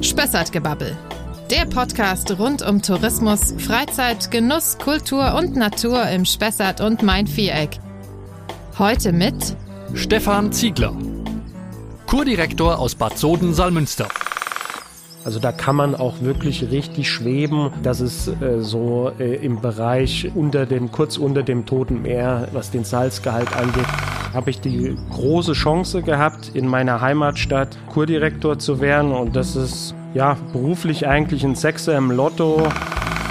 Spessartgebabbel. Der Podcast rund um Tourismus, Freizeit, Genuss, Kultur und Natur im Spessart und Main-Viereck. Heute mit Stefan Ziegler, Kurdirektor aus Bad Soden-Salmünster. Also da kann man auch wirklich richtig schweben. Das ist äh, so äh, im Bereich unter dem, kurz unter dem Toten Meer, was den Salzgehalt angeht, habe ich die große Chance gehabt, in meiner Heimatstadt Kurdirektor zu werden. Und das ist ja beruflich eigentlich ein Sechser im Lotto.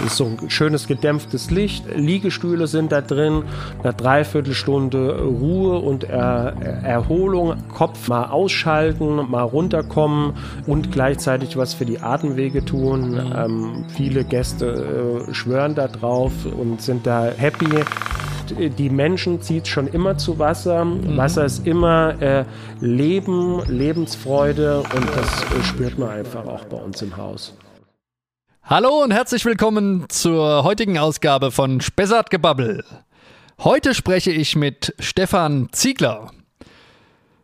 Ist so ein schönes gedämpftes Licht, Liegestühle sind da drin, eine Dreiviertelstunde Ruhe und er Erholung, Kopf mal ausschalten, mal runterkommen und gleichzeitig was für die Atemwege tun. Ähm, viele Gäste äh, schwören da drauf und sind da happy die Menschen zieht schon immer zu Wasser. Mhm. Wasser ist immer äh, Leben, Lebensfreude und das äh, spürt man einfach auch bei uns im Haus. Hallo und herzlich willkommen zur heutigen Ausgabe von Spessart Gebabbel. Heute spreche ich mit Stefan Ziegler.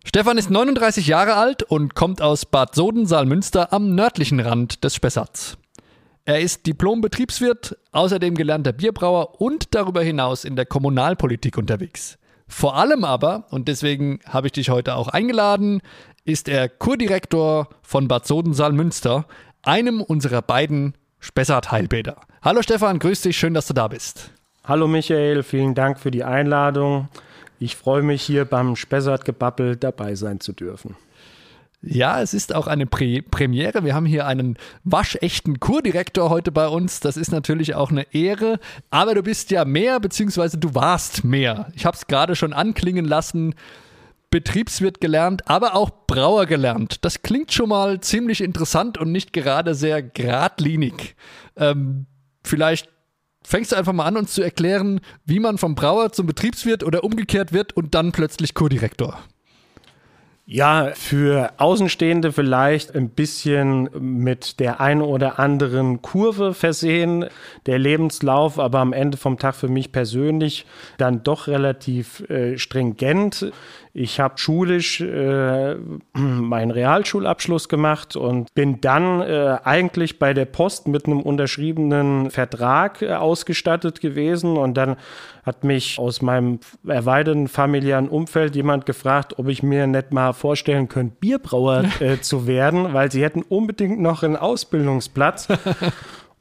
Stefan ist 39 Jahre alt und kommt aus Bad Soden-Saalmünster am nördlichen Rand des Spessarts. Er ist Diplom-Betriebswirt, außerdem gelernter Bierbrauer und darüber hinaus in der Kommunalpolitik unterwegs. Vor allem aber, und deswegen habe ich dich heute auch eingeladen, ist er Kurdirektor von Bad Soden-Saalmünster, einem unserer beiden Spessart Heilbäder. Hallo Stefan, grüß dich, schön, dass du da bist. Hallo Michael, vielen Dank für die Einladung. Ich freue mich hier beim Spessart Gebabbel dabei sein zu dürfen. Ja, es ist auch eine Prä Premiere. Wir haben hier einen waschechten Kurdirektor heute bei uns. Das ist natürlich auch eine Ehre. Aber du bist ja mehr, beziehungsweise du warst mehr. Ich habe es gerade schon anklingen lassen. Betriebswirt gelernt, aber auch Brauer gelernt. Das klingt schon mal ziemlich interessant und nicht gerade sehr geradlinig. Ähm, vielleicht fängst du einfach mal an, uns zu erklären, wie man vom Brauer zum Betriebswirt oder umgekehrt wird und dann plötzlich Kurdirektor. Ja, für Außenstehende vielleicht ein bisschen mit der einen oder anderen Kurve versehen, der Lebenslauf, aber am Ende vom Tag für mich persönlich dann doch relativ äh, stringent. Ich habe schulisch äh, meinen Realschulabschluss gemacht und bin dann äh, eigentlich bei der Post mit einem unterschriebenen Vertrag äh, ausgestattet gewesen. Und dann hat mich aus meinem erweiterten familiären Umfeld jemand gefragt, ob ich mir nicht mal vorstellen könnte, Bierbrauer äh, zu werden, weil sie hätten unbedingt noch einen Ausbildungsplatz.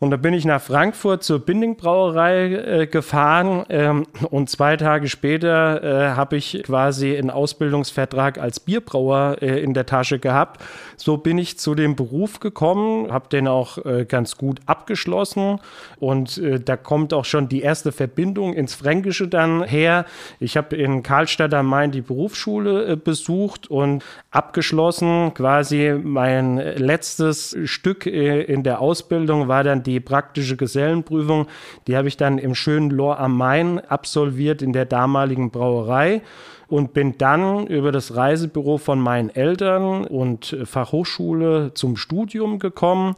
Und da bin ich nach Frankfurt zur Binding Brauerei äh, gefahren ähm, und zwei Tage später äh, habe ich quasi einen Ausbildungsvertrag als Bierbrauer äh, in der Tasche gehabt. So bin ich zu dem Beruf gekommen, habe den auch äh, ganz gut abgeschlossen und äh, da kommt auch schon die erste Verbindung ins Fränkische dann her. Ich habe in Karlstadt am Main die Berufsschule äh, besucht und abgeschlossen. Quasi mein letztes Stück in der Ausbildung war dann die die praktische Gesellenprüfung, die habe ich dann im schönen Lohr am Main absolviert in der damaligen Brauerei und bin dann über das Reisebüro von meinen Eltern und Fachhochschule zum Studium gekommen.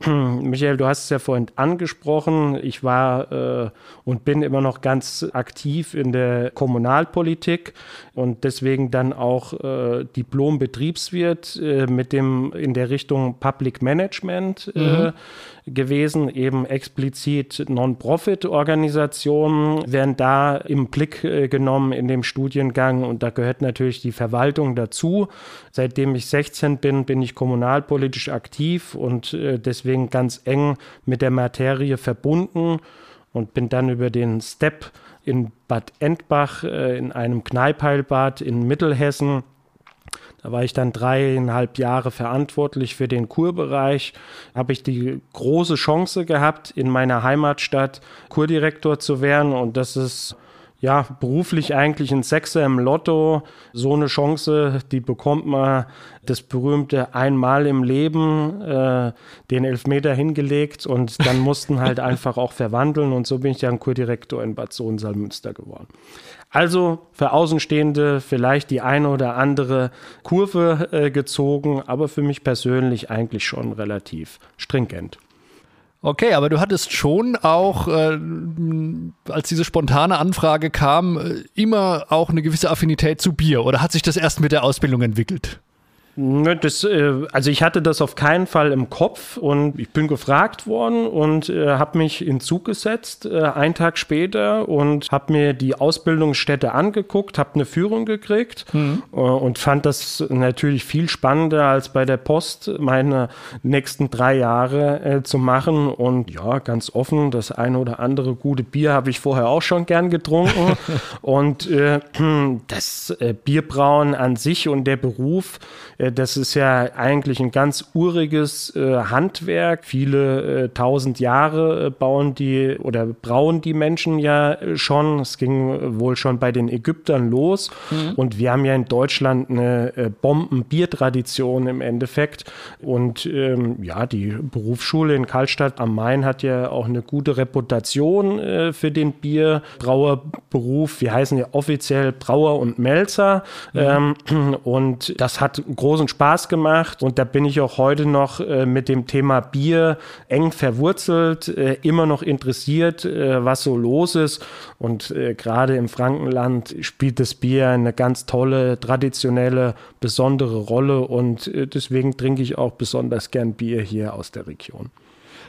Michael, du hast es ja vorhin angesprochen. Ich war äh, und bin immer noch ganz aktiv in der Kommunalpolitik und deswegen dann auch äh, Diplom-Betriebswirt äh, mit dem in der Richtung Public Management äh, mhm gewesen, eben explizit Non-Profit-Organisationen werden da im Blick äh, genommen in dem Studiengang und da gehört natürlich die Verwaltung dazu. Seitdem ich 16 bin, bin ich kommunalpolitisch aktiv und äh, deswegen ganz eng mit der Materie verbunden und bin dann über den Step in Bad Endbach äh, in einem Kneipeilbad in Mittelhessen da war ich dann dreieinhalb Jahre verantwortlich für den Kurbereich. Habe ich die große Chance gehabt, in meiner Heimatstadt Kurdirektor zu werden. Und das ist ja beruflich eigentlich ein Sechser im Lotto. So eine Chance, die bekommt man das berühmte einmal im Leben, äh, den Elfmeter hingelegt und dann mussten halt einfach auch verwandeln. Und so bin ich dann Kurdirektor in Bad Sohn-Salmünster geworden. Also für Außenstehende vielleicht die eine oder andere Kurve äh, gezogen, aber für mich persönlich eigentlich schon relativ stringent. Okay, aber du hattest schon auch, äh, als diese spontane Anfrage kam, äh, immer auch eine gewisse Affinität zu Bier oder hat sich das erst mit der Ausbildung entwickelt? Ne, das, äh, also ich hatte das auf keinen Fall im Kopf und ich bin gefragt worden und äh, habe mich in Zug gesetzt, äh, einen Tag später und habe mir die Ausbildungsstätte angeguckt, habe eine Führung gekriegt mhm. äh, und fand das natürlich viel spannender als bei der Post meine nächsten drei Jahre äh, zu machen und ja, ganz offen, das eine oder andere gute Bier habe ich vorher auch schon gern getrunken und äh, das Bierbrauen an sich und der Beruf, äh, das ist ja eigentlich ein ganz uriges äh, Handwerk. Viele äh, tausend Jahre bauen die oder brauen die Menschen ja schon. Es ging wohl schon bei den Ägyptern los. Mhm. Und wir haben ja in Deutschland eine Bombenbiertradition im Endeffekt. Und ähm, ja, die Berufsschule in Karlstadt am Main hat ja auch eine gute Reputation äh, für den Bierbrauerberuf. Wir heißen ja offiziell Brauer und Melzer. Mhm. Ähm, und das hat großen großen Spaß gemacht und da bin ich auch heute noch äh, mit dem Thema Bier eng verwurzelt, äh, immer noch interessiert, äh, was so los ist. Und äh, gerade im Frankenland spielt das Bier eine ganz tolle, traditionelle, besondere Rolle und äh, deswegen trinke ich auch besonders gern Bier hier aus der Region.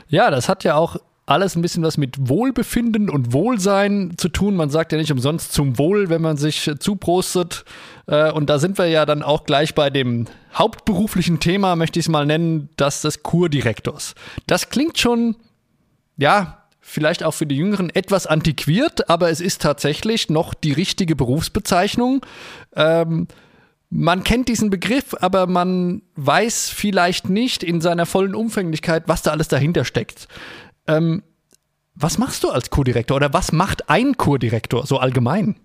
Ja, das hat ja auch alles ein bisschen was mit Wohlbefinden und Wohlsein zu tun. Man sagt ja nicht umsonst zum Wohl, wenn man sich zuprostet. Äh, und da sind wir ja dann auch gleich bei dem hauptberuflichen Thema, möchte ich es mal nennen, das des Kurdirektors. Das klingt schon, ja, vielleicht auch für die Jüngeren etwas antiquiert, aber es ist tatsächlich noch die richtige Berufsbezeichnung. Ähm, man kennt diesen Begriff, aber man weiß vielleicht nicht in seiner vollen Umfänglichkeit, was da alles dahinter steckt. Ähm, was machst du als Kurdirektor oder was macht ein Kurdirektor so allgemein?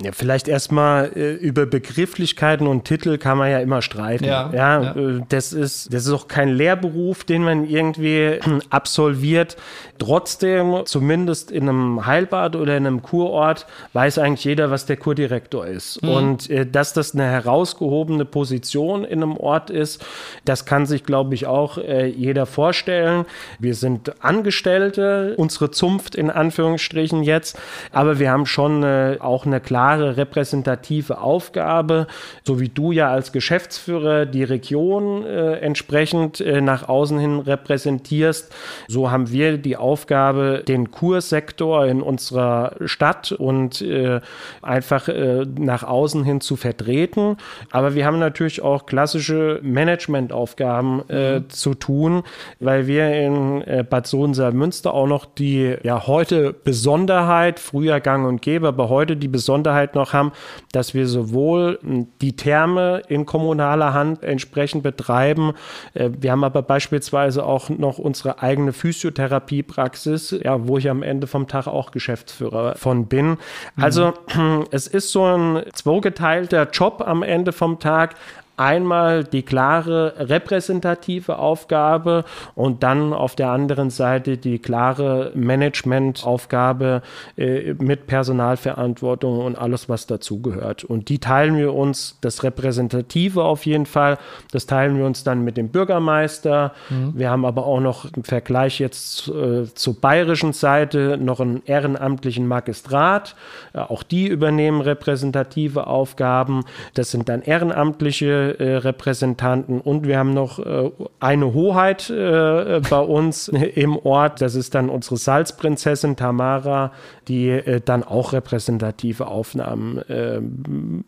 Ja, vielleicht erstmal äh, über Begrifflichkeiten und Titel kann man ja immer streiten. Ja, ja, ja, Äh, das ist das ist auch kein Lehrberuf, den man irgendwie äh, absolviert. Trotzdem, zumindest in einem Heilbad oder in einem Kurort, weiß eigentlich jeder, was der Kurdirektor ist. Mhm. Und äh, dass das eine herausgehobene Position in einem Ort ist, das kann sich, glaube ich, auch äh, jeder vorstellen. Wir sind Angestellte, unsere Zunft in Anführungsstrichen jetzt, aber wir haben schon auch eine klare klare repräsentative Aufgabe, so wie du ja als Geschäftsführer die Region äh, entsprechend äh, nach außen hin repräsentierst, so haben wir die Aufgabe, den Kursektor in unserer Stadt und äh, einfach äh, nach außen hin zu vertreten. Aber wir haben natürlich auch klassische Managementaufgaben äh, mhm. zu tun, weil wir in äh, Bad Sohn-Münster auch noch die ja heute Besonderheit, früher gang und gäbe, aber heute die Besonderheit Besonderheit noch haben, dass wir sowohl hm, die Therme in kommunaler Hand entsprechend betreiben. Äh, wir haben aber beispielsweise auch noch unsere eigene Physiotherapiepraxis, ja, wo ich am Ende vom Tag auch Geschäftsführer von bin. Also mhm. es ist so ein zweigeteilter Job am Ende vom Tag einmal die klare repräsentative Aufgabe und dann auf der anderen Seite die klare Managementaufgabe äh, mit Personalverantwortung und alles, was dazugehört. Und die teilen wir uns, das Repräsentative auf jeden Fall, das teilen wir uns dann mit dem Bürgermeister. Mhm. Wir haben aber auch noch im Vergleich jetzt äh, zur bayerischen Seite noch einen ehrenamtlichen Magistrat. Äh, auch die übernehmen repräsentative Aufgaben. Das sind dann ehrenamtliche Repräsentanten und wir haben noch äh, eine Hoheit äh, bei uns im Ort. Das ist dann unsere Salzprinzessin Tamara, die äh, dann auch repräsentative Aufnahmen äh,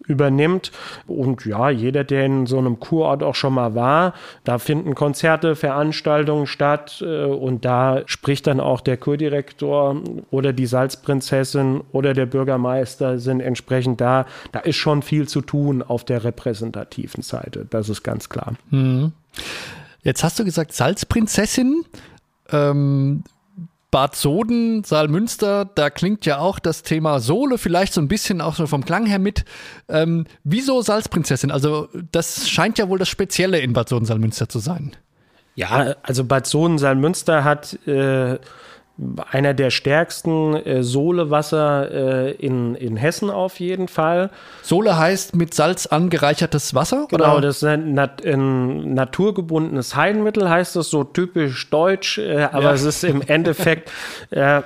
übernimmt. Und ja, jeder, der in so einem Kurort auch schon mal war, da finden Konzerte, Veranstaltungen statt äh, und da spricht dann auch der Kurdirektor oder die Salzprinzessin oder der Bürgermeister sind entsprechend da. Da ist schon viel zu tun auf der repräsentativen Seite. Das ist ganz klar. Mhm. Jetzt hast du gesagt Salzprinzessin. Ähm, Bad Soden, Saalmünster, da klingt ja auch das Thema Sohle vielleicht so ein bisschen auch so vom Klang her mit. Ähm, wieso Salzprinzessin? Also das scheint ja wohl das Spezielle in Bad Soden, Saalmünster zu sein. Ja, also Bad Soden, Saalmünster hat äh, einer der stärksten äh, Sohlewasser äh, in, in Hessen auf jeden Fall. Sohle heißt mit Salz angereichertes Wasser? Genau, oder? das ist ein, nat ein naturgebundenes Heilmittel, heißt das so typisch deutsch, äh, aber ja. es ist im Endeffekt, äh,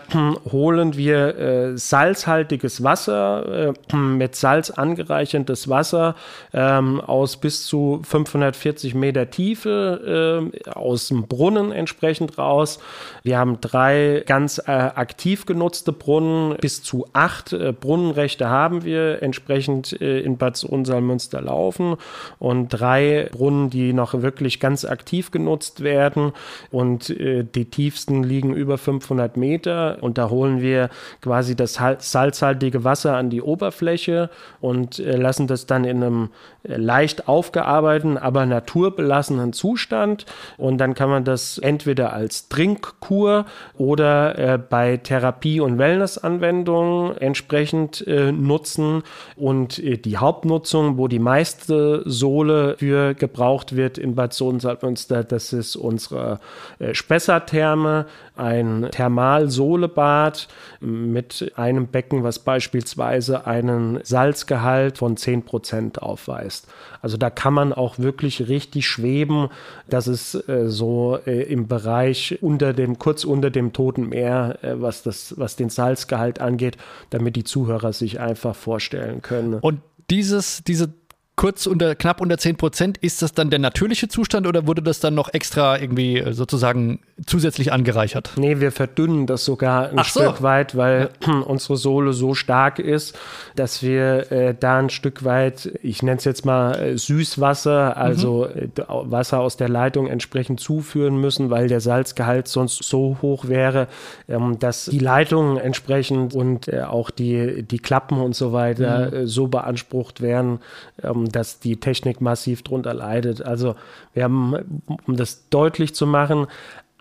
holen wir äh, salzhaltiges Wasser, äh, mit Salz angereichertes Wasser ähm, aus bis zu 540 Meter Tiefe, äh, aus dem Brunnen entsprechend raus. Wir haben drei ganz äh, aktiv genutzte Brunnen, bis zu acht äh, Brunnenrechte haben wir entsprechend äh, in Bad Sohnsalmünster laufen. Und drei Brunnen, die noch wirklich ganz aktiv genutzt werden. Und äh, die tiefsten liegen über 500 Meter. Und da holen wir quasi das salzhaltige Wasser an die Oberfläche und äh, lassen das dann in einem äh, leicht aufgearbeiteten, aber naturbelassenen Zustand. Und dann kann man das entweder als Trinkkur oder äh, bei Therapie- und Wellnessanwendungen entsprechend äh, nutzen. Und äh, die Hauptnutzung, wo die meiste Sohle für gebraucht wird in Bad Sohn-Salzmünster, das ist unsere äh, Spessartherme, ein Thermalsohlebad mit einem Becken, was beispielsweise einen Salzgehalt von 10% aufweist. Also da kann man auch wirklich richtig schweben. Das ist äh, so im Bereich unter dem, kurz unter dem Toten Meer, äh, was, das, was den Salzgehalt angeht, damit die Zuhörer sich einfach vorstellen können. Und dieses, diese kurz unter, knapp unter 10 Prozent. Ist das dann der natürliche Zustand oder wurde das dann noch extra irgendwie äh, sozusagen zusätzlich angereichert? Nee, wir verdünnen das sogar ein Ach Stück so. weit, weil ja. unsere Sohle so stark ist, dass wir äh, da ein Stück weit, ich nenne es jetzt mal äh, Süßwasser, also mhm. Wasser aus der Leitung entsprechend zuführen müssen, weil der Salzgehalt sonst so hoch wäre, ähm, dass die Leitungen entsprechend und äh, auch die, die Klappen und so weiter mhm. So beansprucht werden, ähm, dass die Technik massiv drunter leidet. Also wir haben, um das deutlich zu machen,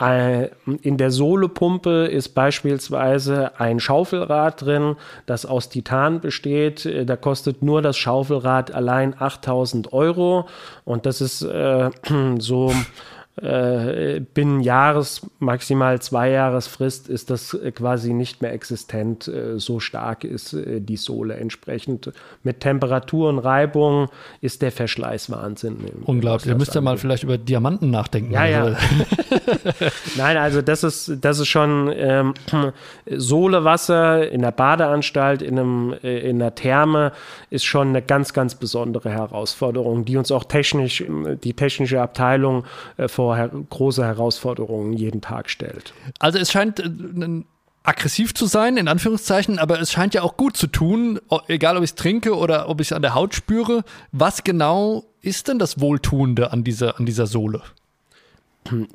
äh, in der Sohlepumpe ist beispielsweise ein Schaufelrad drin, das aus Titan besteht. Äh, da kostet nur das Schaufelrad allein 8000 Euro. Und das ist äh, so äh, binnen Jahres, maximal zwei Jahresfrist ist das äh, quasi nicht mehr existent. Äh, so stark ist äh, die Sohle entsprechend. Mit Temperatur und Reibung ist der Verschleiß Wahnsinn. Unglaublich. Ihr müsst ja mal vielleicht über Diamanten nachdenken. Ja, ja. Nein, also das ist, das ist schon ähm, Sohlewasser in der Badeanstalt, in, einem, in einer Therme ist schon eine ganz, ganz besondere Herausforderung, die uns auch technisch, die technische Abteilung äh, vor vor her große Herausforderungen jeden Tag stellt. Also es scheint äh, aggressiv zu sein, in Anführungszeichen, aber es scheint ja auch gut zu tun, egal ob ich es trinke oder ob ich es an der Haut spüre. Was genau ist denn das Wohltuende an dieser, an dieser Sohle?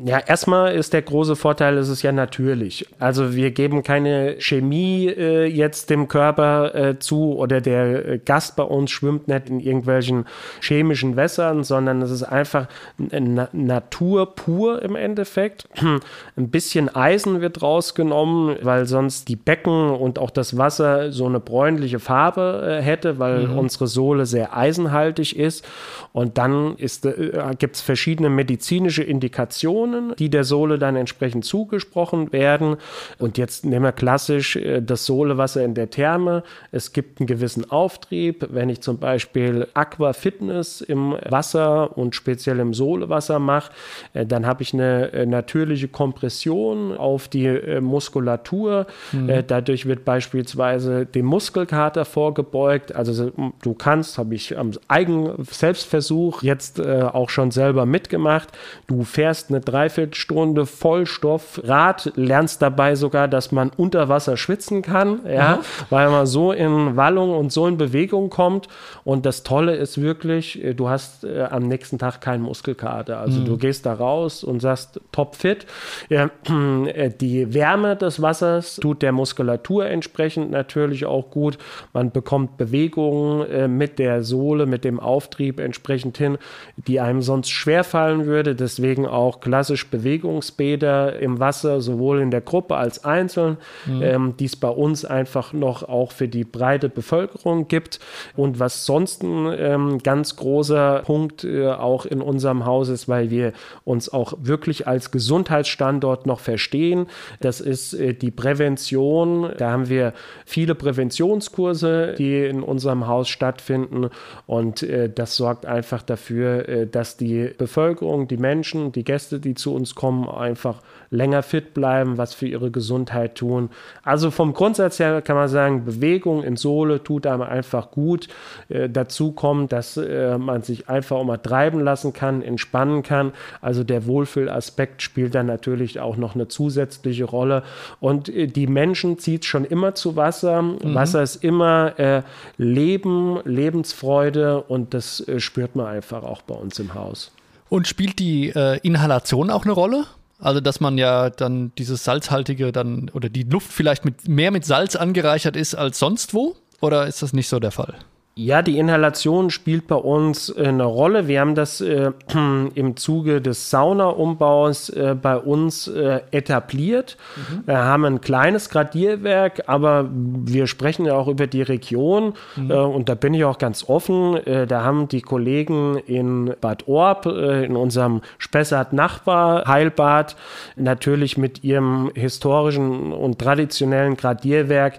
Ja, erstmal ist der große Vorteil, es ist ja natürlich. Also wir geben keine Chemie äh, jetzt dem Körper äh, zu oder der äh, Gast bei uns schwimmt nicht in irgendwelchen chemischen Wässern, sondern es ist einfach Na Natur pur im Endeffekt. Ein bisschen Eisen wird rausgenommen, weil sonst die Becken und auch das Wasser so eine bräunliche Farbe äh, hätte, weil mhm. unsere Sohle sehr eisenhaltig ist. Und dann äh, gibt es verschiedene medizinische Indikationen Informationen, die der Sohle dann entsprechend zugesprochen werden. Und jetzt nehmen wir klassisch äh, das Sohlewasser in der Therme. Es gibt einen gewissen Auftrieb. Wenn ich zum Beispiel Aqua Fitness im Wasser und speziell im Sohlewasser mache, äh, dann habe ich eine äh, natürliche Kompression auf die Muskulatur. Mhm. Dadurch wird beispielsweise dem Muskelkater vorgebeugt. Also du kannst, habe ich am eigenen Selbstversuch jetzt auch schon selber mitgemacht. Du fährst eine Dreiviertelstunde Vollstoffrad, lernst dabei sogar, dass man unter Wasser schwitzen kann, ja, mhm. weil man so in Wallung und so in Bewegung kommt. Und das Tolle ist wirklich, äh, du hast äh, am nächsten Tag keinen Muskelkater. Also mhm. du gehst da raus und sagst topfit. Ja, äh, die Wärme des Wassers tut der Muskulatur entsprechend natürlich auch gut. Man bekommt Bewegungen äh, mit der Sohle, mit dem Auftrieb entsprechend hin, die einem sonst schwer fallen würde. Deswegen auch auch klassisch Bewegungsbäder im Wasser, sowohl in der Gruppe als einzeln, mhm. ähm, die es bei uns einfach noch auch für die breite Bevölkerung gibt. Und was sonst ein ähm, ganz großer Punkt äh, auch in unserem Haus ist, weil wir uns auch wirklich als Gesundheitsstandort noch verstehen, das ist äh, die Prävention. Da haben wir viele Präventionskurse, die in unserem Haus stattfinden. Und äh, das sorgt einfach dafür, äh, dass die Bevölkerung, die Menschen, die Gäste, die zu uns kommen, einfach länger fit bleiben, was für ihre Gesundheit tun. Also vom Grundsatz her kann man sagen, Bewegung in Sohle tut einem einfach gut. Äh, dazu kommt, dass äh, man sich einfach auch mal treiben lassen kann, entspannen kann. Also der Wohlfühlaspekt spielt dann natürlich auch noch eine zusätzliche Rolle. Und äh, die Menschen zieht schon immer zu Wasser. Mhm. Wasser ist immer äh, Leben, Lebensfreude und das äh, spürt man einfach auch bei uns im Haus. Und spielt die äh, Inhalation auch eine Rolle? Also, dass man ja dann dieses salzhaltige dann oder die Luft vielleicht mit mehr mit Salz angereichert ist als sonst wo? Oder ist das nicht so der Fall? Ja, die Inhalation spielt bei uns äh, eine Rolle. Wir haben das äh, im Zuge des Saunaumbaus äh, bei uns äh, etabliert. Mhm. Wir haben ein kleines Gradierwerk, aber wir sprechen ja auch über die Region mhm. Äh, und da bin ich auch ganz offen. Da haben die Kollegen in Bad Orb, in unserem Spessart-Nachbar Heilbad, natürlich mit ihrem historischen und traditionellen Gradierwerk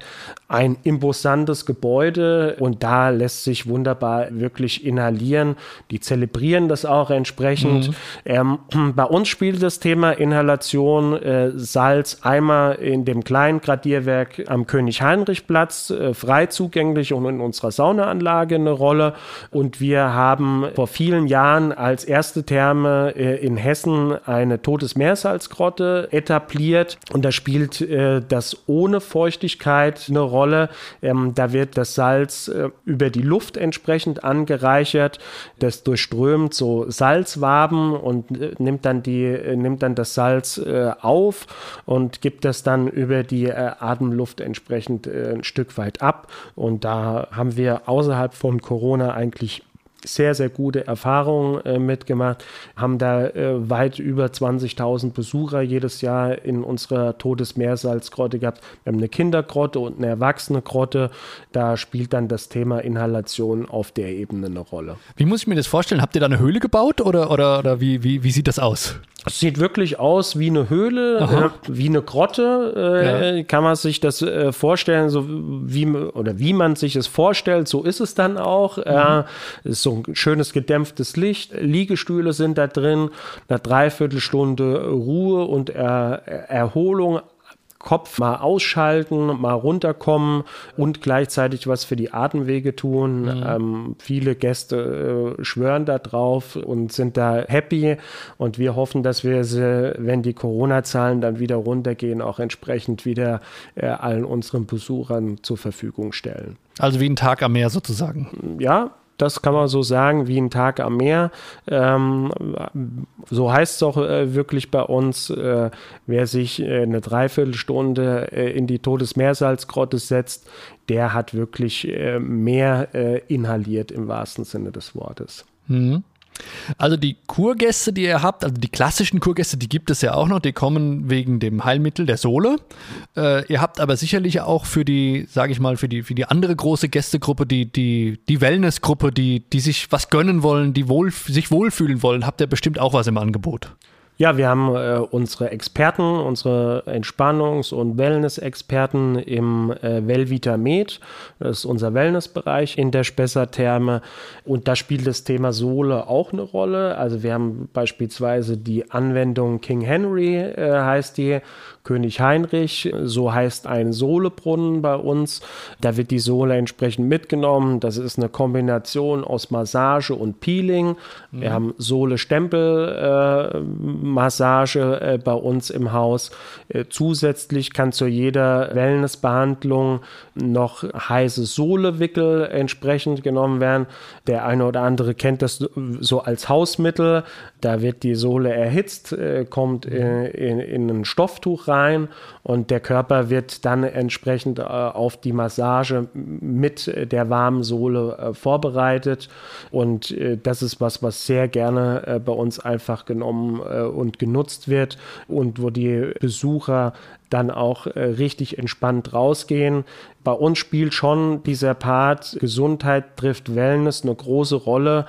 ein imposantes Gebäude und da lässt sich wunderbar wirklich inhalieren. Die zelebrieren das auch entsprechend. Mhm. Ähm, bei uns spielt das Thema Inhalation äh, Salz einmal in dem kleinen Gradierwerk am König-Heinrich-Platz, äh, frei zugänglich und in unserer Saunaanlage eine Rolle. Und wir haben vor vielen Jahren als erste Therme äh, in Hessen eine Todesmeersalzgrotte etabliert. Und da spielt äh, das ohne Feuchtigkeit eine Rolle. Ähm, da wird das Salz äh, über die Luft entsprechend angereichert. Das durchströmt so Salzwaben und äh, nimmt dann die äh, nimmt dann das Salz äh, auf und gibt das dann über die äh, Atemluft entsprechend äh, ein Stück weit ab. Und da haben wir außerhalb von Corona eigentlich sehr, sehr gute Erfahrungen äh, mitgemacht, haben da äh, weit über 20.000 Besucher jedes Jahr in unserer Todesmeersalzgrotte gehabt. Wir haben eine Kindergrotte und eine Erwachsene-Grotte. Da spielt dann das Thema Inhalation auf der Ebene eine Rolle. Wie muss ich mir das vorstellen? Habt ihr da eine Höhle gebaut oder, oder, oder wie, wie, wie sieht das aus? Es sieht wirklich aus wie eine Höhle, äh, wie eine Grotte, äh, ja. kann man sich das äh, vorstellen, so wie oder wie man sich es vorstellt, so ist es dann auch. Mhm. ist so ein schönes gedämpftes Licht, Liegestühle sind da drin, eine Dreiviertelstunde Ruhe und er Erholung Kopf mal ausschalten, mal runterkommen und gleichzeitig was für die Atemwege tun. Mhm. Ähm, viele Gäste äh, schwören da drauf und sind da happy und wir hoffen, dass wir sie, wenn die Corona-Zahlen dann wieder runtergehen, auch entsprechend wieder äh, allen unseren Besuchern zur Verfügung stellen. Also wie ein Tag am Meer sozusagen. Ja, das kann man so sagen, wie ein Tag am Meer. Ähm, so heißt es auch äh, wirklich bei uns, äh, wer sich äh, eine Dreiviertelstunde äh, in die Todesmeersalzgrotte setzt, der hat wirklich äh, mehr äh, inhaliert im wahrsten Sinne des Wortes. Mhm. Also die Kurgäste, die ihr habt, also die klassischen Kurgäste, die gibt es ja auch noch, die kommen wegen dem Heilmittel der Sohle. Äh, ihr habt aber sicherlich auch für die, sage ich mal, für die, für die andere große Gästegruppe, die, die, die Wellnessgruppe, die, die sich was gönnen wollen, die wohl, sich wohlfühlen wollen, habt ihr bestimmt auch was im Angebot. Ja, wir haben äh, unsere Experten, unsere Entspannungs- und Wellness-Experten im äh, Wellvita Med. Das ist unser Wellnessbereich in der Spessartherme. Und da spielt das Thema Sohle auch eine Rolle. Also wir haben beispielsweise die Anwendung King Henry, äh, heißt die, König Heinrich. So heißt ein Sohlebrunnen bei uns. Da wird die Sohle entsprechend mitgenommen. Das ist eine Kombination aus Massage und Peeling. Mhm. Wir haben Sohle-Stempel-Massage äh, äh, bei uns im Haus. Äh, zusätzlich kann zu jeder Wellnessbehandlung noch heiße Sohlewickel entsprechend genommen werden. Der eine oder andere kennt das so als Hausmittel. Da wird die Sohle erhitzt, äh, kommt in, mhm. in, in ein Stofftuch rein und der Körper wird dann entsprechend äh, auf die Massage mit der warmen Sohle äh, vorbereitet. Und äh, das ist was, was sehr gerne äh, bei uns einfach genommen äh, und genutzt wird und wo die Besucher dann auch äh, richtig entspannt rausgehen. Bei uns spielt schon dieser Part Gesundheit trifft Wellness eine große Rolle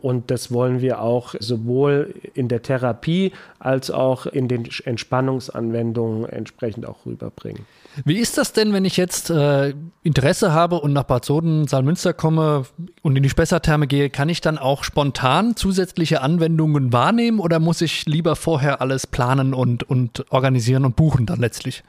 und das wollen wir auch sowohl in der Therapie als auch in den Entspannungsanwendungen entsprechend auch rüberbringen. Wie ist das denn, wenn ich jetzt äh, Interesse habe und nach Bad Soden, Saalmünster komme und in die Spessartherme gehe, kann ich dann auch spontan zusätzliche Anwendungen wahrnehmen oder muss ich lieber vorher alles planen und, und organisieren und buchen dann letztlich?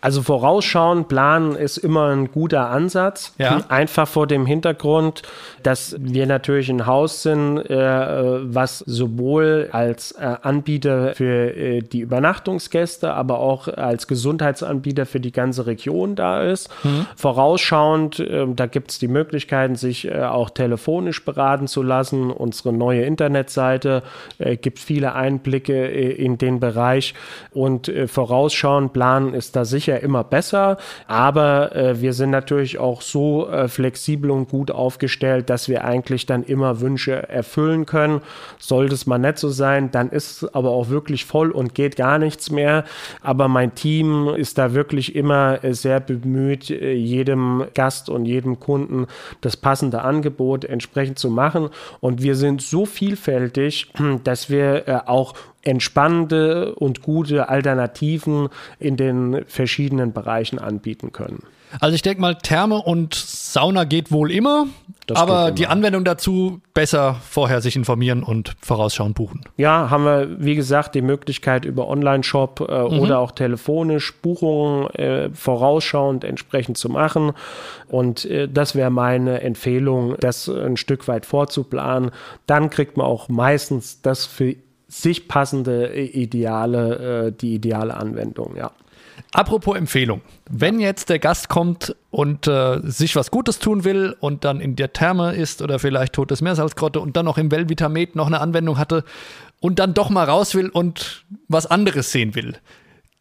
Also vorausschauen, planen ist immer ein guter Ansatz. Ja. Einfach vor dem Hintergrund, dass wir natürlich ein Haus sind, äh, was sowohl als äh, Anbieter für äh, die Übernachtungsgäste, aber auch als Gesundheitsanbieter für die ganze Region da ist. Mhm. Vorausschauend, äh, da gibt es die Möglichkeiten, sich äh, auch telefonisch beraten zu lassen. Unsere neue Internetseite äh, gibt viele Einblicke in den Bereich und vorausschauend planen ist da sicher sicher immer besser, aber äh, wir sind natürlich auch so äh, flexibel und gut aufgestellt, dass wir eigentlich dann immer Wünsche erfüllen können. Sollte es mal nicht so sein, dann ist es aber auch wirklich voll und geht gar nichts mehr. Aber mein Team ist da wirklich immer äh, sehr bemüht, äh, jedem Gast und jedem Kunden das passende Angebot entsprechend zu machen. Und wir sind so vielfältig, dass wir äh, auch entspannende und gute Alternativen in den verschiedenen Bereichen anbieten können. Also ich denke mal, Therme und Sauna geht wohl immer, das aber immer. die Anwendung dazu besser vorher sich informieren und vorausschauend buchen. Ja, haben wir, wie gesagt, die Möglichkeit über Online-Shop äh, mhm. oder auch telefonisch Buchungen äh, vorausschauend entsprechend zu machen. Und äh, das wäre meine Empfehlung, das ein Stück weit vorzuplanen. Dann kriegt man auch meistens das für sich passende ideale, äh, die ideale Anwendung, ja. Apropos Empfehlung. Wenn jetzt der Gast kommt und äh, sich was Gutes tun will und dann in der Therme ist oder vielleicht Totes Meersalzgrotte und dann noch im Velvitamet noch eine Anwendung hatte und dann doch mal raus will und was anderes sehen will,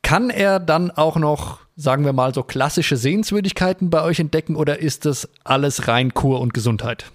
kann er dann auch noch, sagen wir mal, so klassische Sehenswürdigkeiten bei euch entdecken oder ist das alles rein Kur und Gesundheit?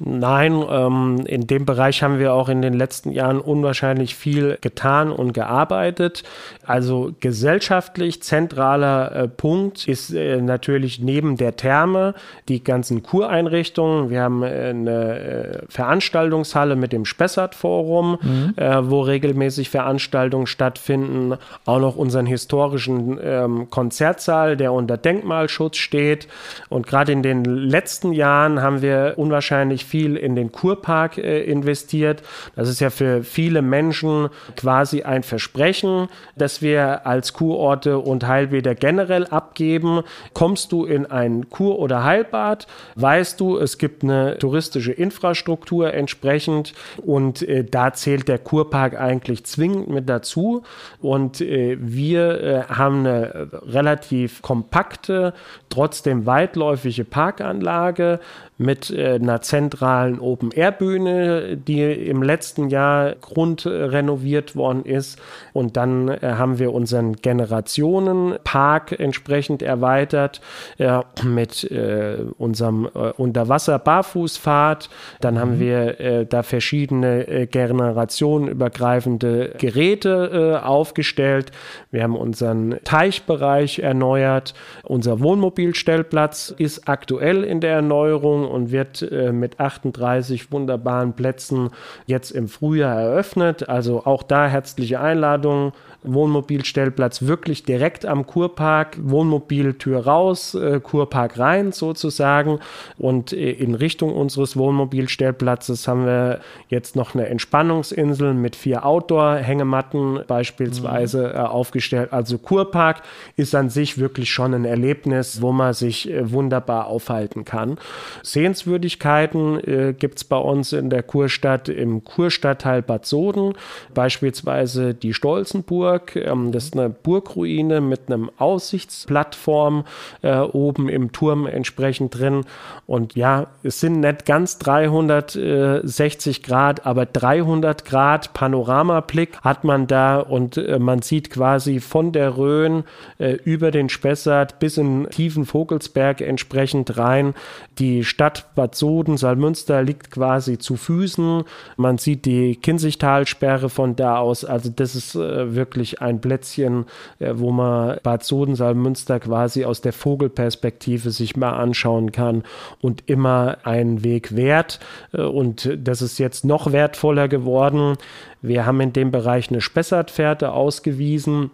Nein, ähm, in dem Bereich haben wir auch in den letzten Jahren unwahrscheinlich viel getan und gearbeitet. Also gesellschaftlich zentraler äh, Punkt ist äh, natürlich neben der Therme die ganzen Kureinrichtungen. Wir haben äh, eine äh, Veranstaltungshalle mit dem Spessart-Forum, mhm. Äh, wo regelmäßig Veranstaltungen stattfinden. Auch noch unseren historischen ähm, Konzertsaal, der unter Denkmalschutz steht. Und gerade in den letzten Jahren haben wir unwahrscheinlich viel in den Kurpark äh, investiert. Das ist ja für viele Menschen quasi ein Versprechen, das wir als Kurorte und Heilbäder generell abgeben. Kommst du in ein Kur- oder Heilbad, weißt du, es gibt eine touristische Infrastruktur entsprechend und äh, da zählt der Kurpark eigentlich zwingend mit dazu. Und äh, wir äh, haben eine relativ kompakte, trotzdem weitläufige Parkanlage mit äh, einer zentralen Open-Air-Bühne, die im letzten Jahr grundrenoviert worden ist. Und dann äh, haben wir unseren Generationenpark entsprechend erweitert äh, mit äh, unserem äh, Unterwasser-Barfußfahrt. Dann mhm. haben wir äh, da verschiedene generationenübergreifende Geräte aufgestellt. Wir haben unseren Teichbereich erneuert. Unser Wohnmobilstellplatz ist aktuell in der Erneuerung und wird äh, mit 38 wunderbaren Plätzen jetzt im Frühjahr eröffnet. Also auch da herzliche Einladung. Wohnmobilstellplatz wirklich direkt am Kurpark, Wohnmobiltür raus, äh, Kurpark rein sozusagen. Und äh, in Richtung unseres Wohnmobilstellplatzes haben wir jetzt noch eine Entspannungsinsel mit vier Outdoor-Hängematten beispielsweise mhm. äh, aufgestellt. Also Kurpark ist an sich wirklich schon ein Erlebnis, wo man sich äh, wunderbar aufhalten kann. Sehenswürdigkeiten äh, gibt es bei uns in der Kurstadt im Kurstadtteil Bad Soden, beispielsweise die Stolzenburg. Ähm, das ist eine Burgruine mit einem Aussichtsplattform äh, oben im Turm entsprechend drin. Und ja, es sind nicht ganz 360 Grad, aber 300 Grad Panoramablick hat man da und äh, man sieht quasi von der Rhön äh, über den Spessart bis in tiefen Vogelsberg entsprechend rein die Stadt Stadt Bad Soden, Salmünster liegt quasi zu Füßen. Man sieht die Kinzigtalsperre von da aus. Also das ist äh, wirklich ein Plätzchen, äh, wo man Bad Soden, Salmünster quasi aus der Vogelperspektive sich mal anschauen kann und immer einen Weg wert. Äh, und das ist jetzt noch wertvoller geworden. Wir haben in dem Bereich eine Spessartfährte ausgewiesen.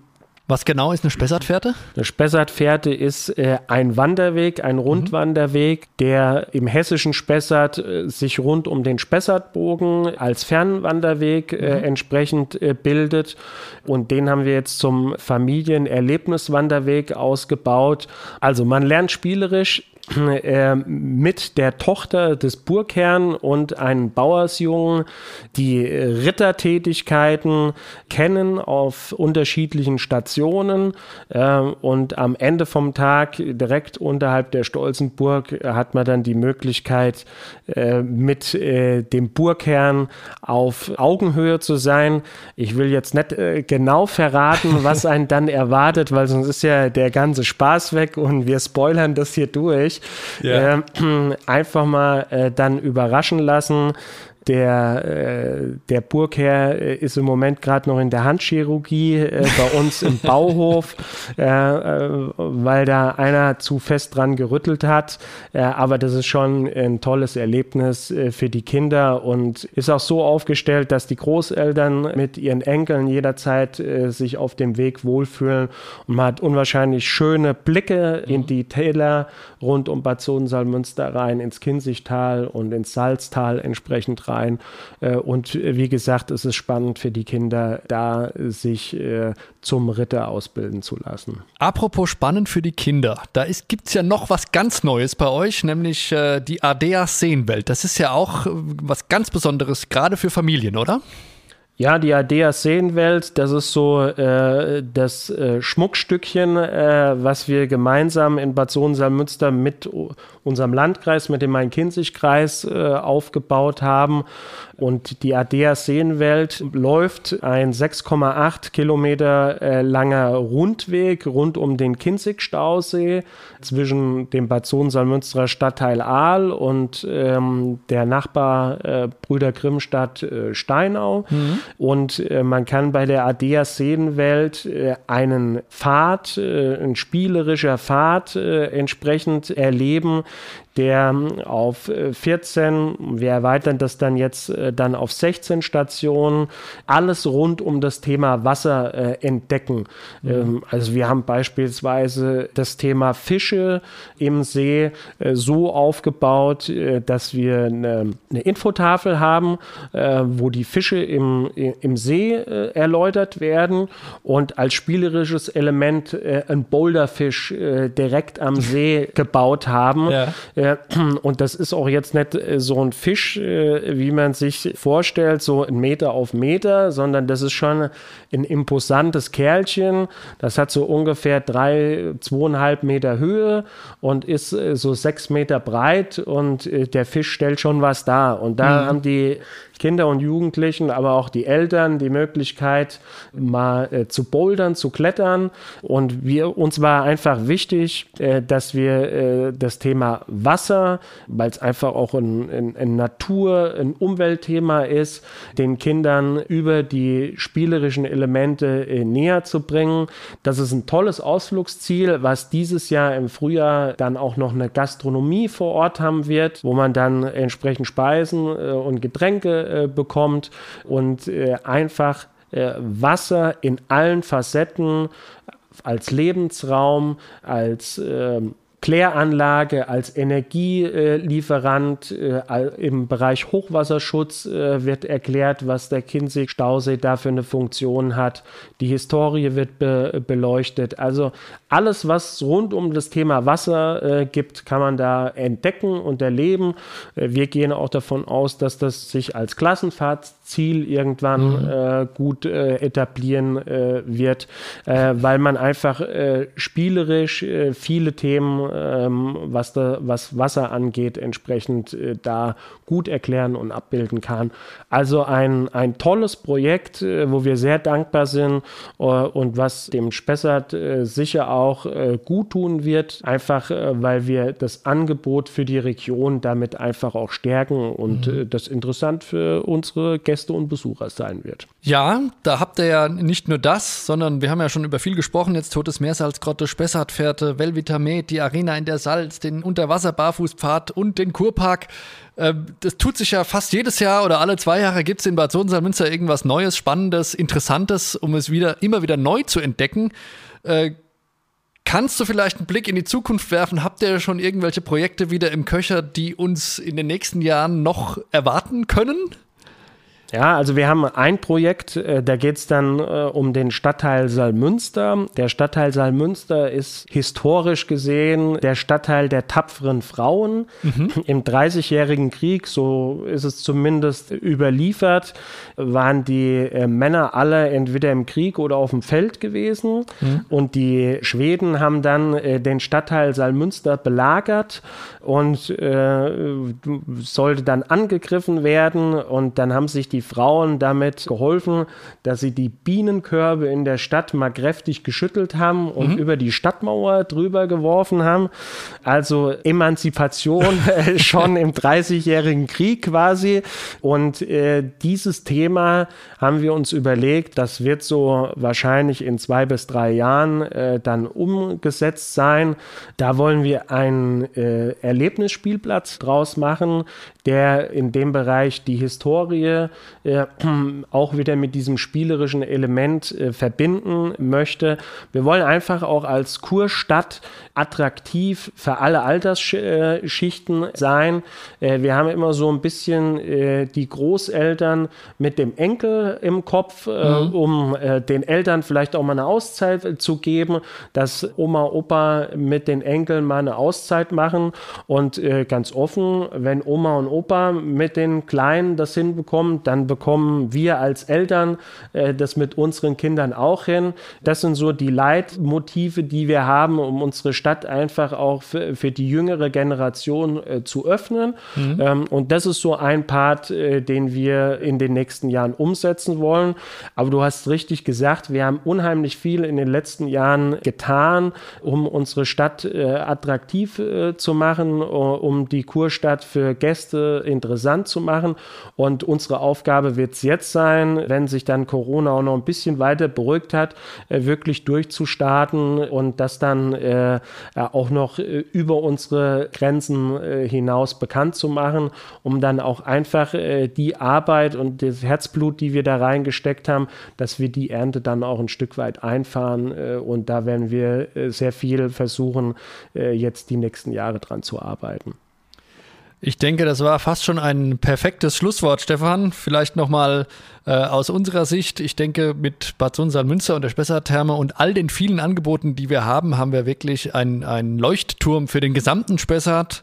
Was genau ist eine Spessartfährte? Eine Spessartfährte ist äh, ein Wanderweg, ein Rundwanderweg, der im hessischen Spessart äh, sich rund um den Spessartbogen als Fernwanderweg äh, mhm. entsprechend äh, bildet. Und den haben wir jetzt zum Familienerlebniswanderweg ausgebaut. Also man lernt spielerisch äh, mit der Tochter des Burgherrn und einem Bauersjungen die Rittertätigkeiten kennen auf unterschiedlichen Stationen äh, und am Ende vom Tag direkt unterhalb der Stolzenburg hat man dann die Möglichkeit äh, mit äh, dem Burgherrn auf Augenhöhe zu sein. Ich will jetzt nicht äh, genau verraten, was einen dann erwartet, weil sonst ist ja der ganze Spaß weg und wir spoilern das hier durch Ja. Äh, einfach mal äh, dann überraschen lassen. Der, äh, der Burgherr äh, ist im Moment gerade noch in der Handchirurgie äh, bei uns im Bauhof, äh, äh, weil da einer zu fest dran gerüttelt hat. Äh, aber das ist schon ein tolles Erlebnis für die Kinder und ist auch so aufgestellt, dass die Großeltern mit ihren Enkeln jederzeit sich auf dem Weg wohlfühlen. Und man hat unwahrscheinlich schöne Blicke in mhm. die Täler rund um Bad Sodensalmünster rein, ins Kinzigtal und ins Salztal entsprechend rein rein. Äh, und wie gesagt, es ist spannend für die Kinder, da sich äh, zum Ritter ausbilden zu lassen. Apropos spannend für die Kinder, da gibt es ja noch was ganz Neues bei euch, nämlich äh, die Ardea Seenwelt. Das ist ja auch was ganz Besonderes, gerade für Familien, oder? Ja, die Adea Seenwelt, das ist so äh, das äh, Schmuckstückchen, äh, was wir gemeinsam in Bad Sohn-Salmünster mit unserem Landkreis, mit dem Main-Kinzig-Kreis äh, aufgebaut haben. Und die Adea Seenwelt läuft ein 6,8 Kilometer äh, langer Rundweg rund um den Kinzig-Stausee zwischen dem Bad Sohn-Salmünsterer Stadtteil Aal und ähm, der Nachbar äh, Grimm-Stadt äh, Steinau. Mhm. Und äh, man kann bei der Adea Seenwelt äh, einen Pfad, äh, ein spielerischer Pfad entsprechend erleben, der auf 14, äh, wir erweitern das dann jetzt äh, dann auf 16 Stationen, alles rund um das Thema Wasser äh, entdecken. Mhm. Ähm, also wir haben beispielsweise das Thema Fische im See äh, so aufgebaut, äh, dass wir eine, eine Infotafel haben, äh, wo die Fische im, im See erläutert werden und als spielerisches Element ein Boulderfisch direkt am See gebaut haben. Ja und das ist auch jetzt nicht äh, so ein Fisch, äh, wie man sich vorstellt, so ein Meter auf Meter, sondern das ist schon ein imposantes Kerlchen. Das hat so ungefähr drei, zweieinhalb Meter Höhe und ist so sechs Meter breit und der Fisch stellt schon was dar. Und da mhm. haben die Kinder und Jugendlichen, aber auch die Eltern die Möglichkeit, mal äh, zu bouldern, zu klettern. Und wir, uns war einfach wichtig, äh, dass wir äh, das Thema Wasser, weil es einfach auch ein, ein, ein Natur-, ein Umweltthema ist, den Kindern über die spielerischen Elemente äh, näher zu bringen. Das ist ein tolles Ausflugsziel, was dieses Jahr im Frühjahr dann auch noch eine Gastronomie vor Ort haben wird, wo man dann entsprechend Speisen äh, und Getränke äh, bekommt und äh, einfach äh, Wasser in allen Facetten als Lebensraum, als ähm, Kläranlage als Energielieferant äh, im Bereich Hochwasserschutz äh, wird erklärt, was der Kinzig-Stausee da für eine Funktion hat. Die Historie wird be beleuchtet. Also alles, was rund um das Thema Wasser äh, gibt, kann man da entdecken und erleben. Äh, wir gehen auch davon aus, dass das sich als Klassenfahrt Ziel irgendwann mhm. äh, gut äh, etablieren äh, wird, äh, weil man einfach spielerisch viele Themen, ähm, was, da, was Wasser angeht, entsprechend da gut erklären und abbilden kann. Also ein, ein tolles Projekt, wo wir sehr dankbar sind und was dem Spessart sicher auch gut tun wird, einfach weil wir das Angebot für die Region damit einfach auch stärken und mhm. das interessant für unsere Gäste Gäste und Besucher sein wird. Ja, da habt ihr ja nicht nur das, sondern wir haben ja schon über viel gesprochen. Jetzt Totes Meersalzgrotte, Spessartfährte, Velvitamet, die Arena in der Salz, den Unterwasser-Barfußpfad und den Kurpark. Ähm, das tut sich ja fast jedes Jahr oder alle zwei Jahre gibt es in Bad Sohnsalmünster irgendwas Neues, Spannendes, Interessantes, um es wieder immer wieder neu zu entdecken. Äh, Kannst du vielleicht einen Blick in die Zukunft werfen? Habt ihr schon irgendwelche Projekte wieder im Köcher, die uns in den nächsten Jahren noch erwarten können? Ja, also wir haben ein Projekt, äh, da geht es dann äh, um den Stadtteil Saalmünster. Der Stadtteil Saalmünster ist historisch gesehen der Stadtteil der tapferen Frauen. Mhm. Im Dreißigjährigen Krieg, so ist es zumindest überliefert, waren die äh, Männer alle entweder im Krieg oder auf dem Feld gewesen. Mhm. Und die Schweden haben dann äh, den Stadtteil Saalmünster belagert und äh, sollte dann angegriffen werden. Und dann haben sich die Frauen damit geholfen, dass sie die Bienenkörbe in der Stadt mal kräftig geschüttelt haben und mhm. über die Stadtmauer drüber geworfen haben. Also Emanzipation schon im Dreißigjährigen Krieg quasi. Und äh, dieses Thema haben wir uns überlegt, das wird so wahrscheinlich in zwei bis drei Jahren äh, dann umgesetzt sein. Da wollen wir einen äh, Erlebnisspielplatz draus machen, der in dem Bereich die Historie äh, auch wieder mit diesem spielerischen Element äh, verbinden möchte. Wir wollen einfach auch als Kurstadt attraktiv für alle Altersschichten sein. Äh, wir haben immer so ein bisschen äh, die Großeltern mit dem Enkel im Kopf, äh, mhm. um den Eltern vielleicht auch mal eine Auszeit zu geben, dass Oma, Opa mit den Enkeln mal eine Auszeit machen und ganz offen, wenn Oma und Opa mit den Kleinen das hinbekommen, dann bekommen wir als Eltern das mit unseren Kindern auch hin. Das sind so die Leitmotive, die wir haben, um unsere Stadt einfach auch für, für die jüngere Generation äh, zu öffnen. Mhm. Ähm, und das ist so ein Part, äh, den wir in den nächsten Jahren umsetzen wollen. Aber du hast richtig gesagt, wir haben unheimlich viel in den letzten Jahren getan, um unsere Stadt äh, attraktiv äh, zu machen, um die Kurstadt für Gäste interessant zu machen. Und unsere Aufgabe wird es jetzt sein, wenn sich dann Corona auch noch ein bisschen weiter beruhigt hat, äh, wirklich durchzustarten und das dann äh, auch noch äh, über unsere Grenzen hinaus bekannt zu machen, um dann auch einfach die Arbeit und das Herzblut, die wir da reingesteckt haben, dass wir die Ernte dann auch ein Stück weit einfahren. Und da werden wir sehr viel versuchen, jetzt die nächsten Jahre dran zu arbeiten. Ich denke, das war fast schon ein perfektes Schlusswort, Stefan. Vielleicht nochmal äh, aus unserer Sicht. Ich denke, mit Bad Münster und der Spessartherme und all den vielen Angeboten, die wir haben, haben wir wirklich einen Leuchtturm für den gesamten Spessart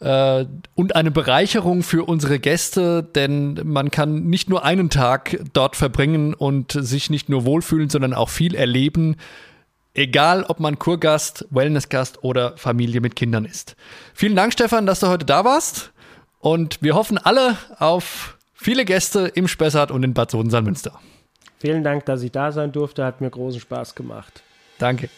äh, und eine Bereicherung für unsere Gäste, denn man kann nicht nur einen Tag dort verbringen und sich nicht nur wohlfühlen, sondern auch viel erleben. Egal, ob man Kurgast, Wellnessgast oder Familie mit Kindern ist. Vielen Dank, Stefan, dass du heute da warst. Und wir hoffen alle auf viele Gäste im Spessart und in Bad Sodensalmünster. Vielen Dank, dass ich da sein durfte. Hat mir großen Spaß gemacht. Danke.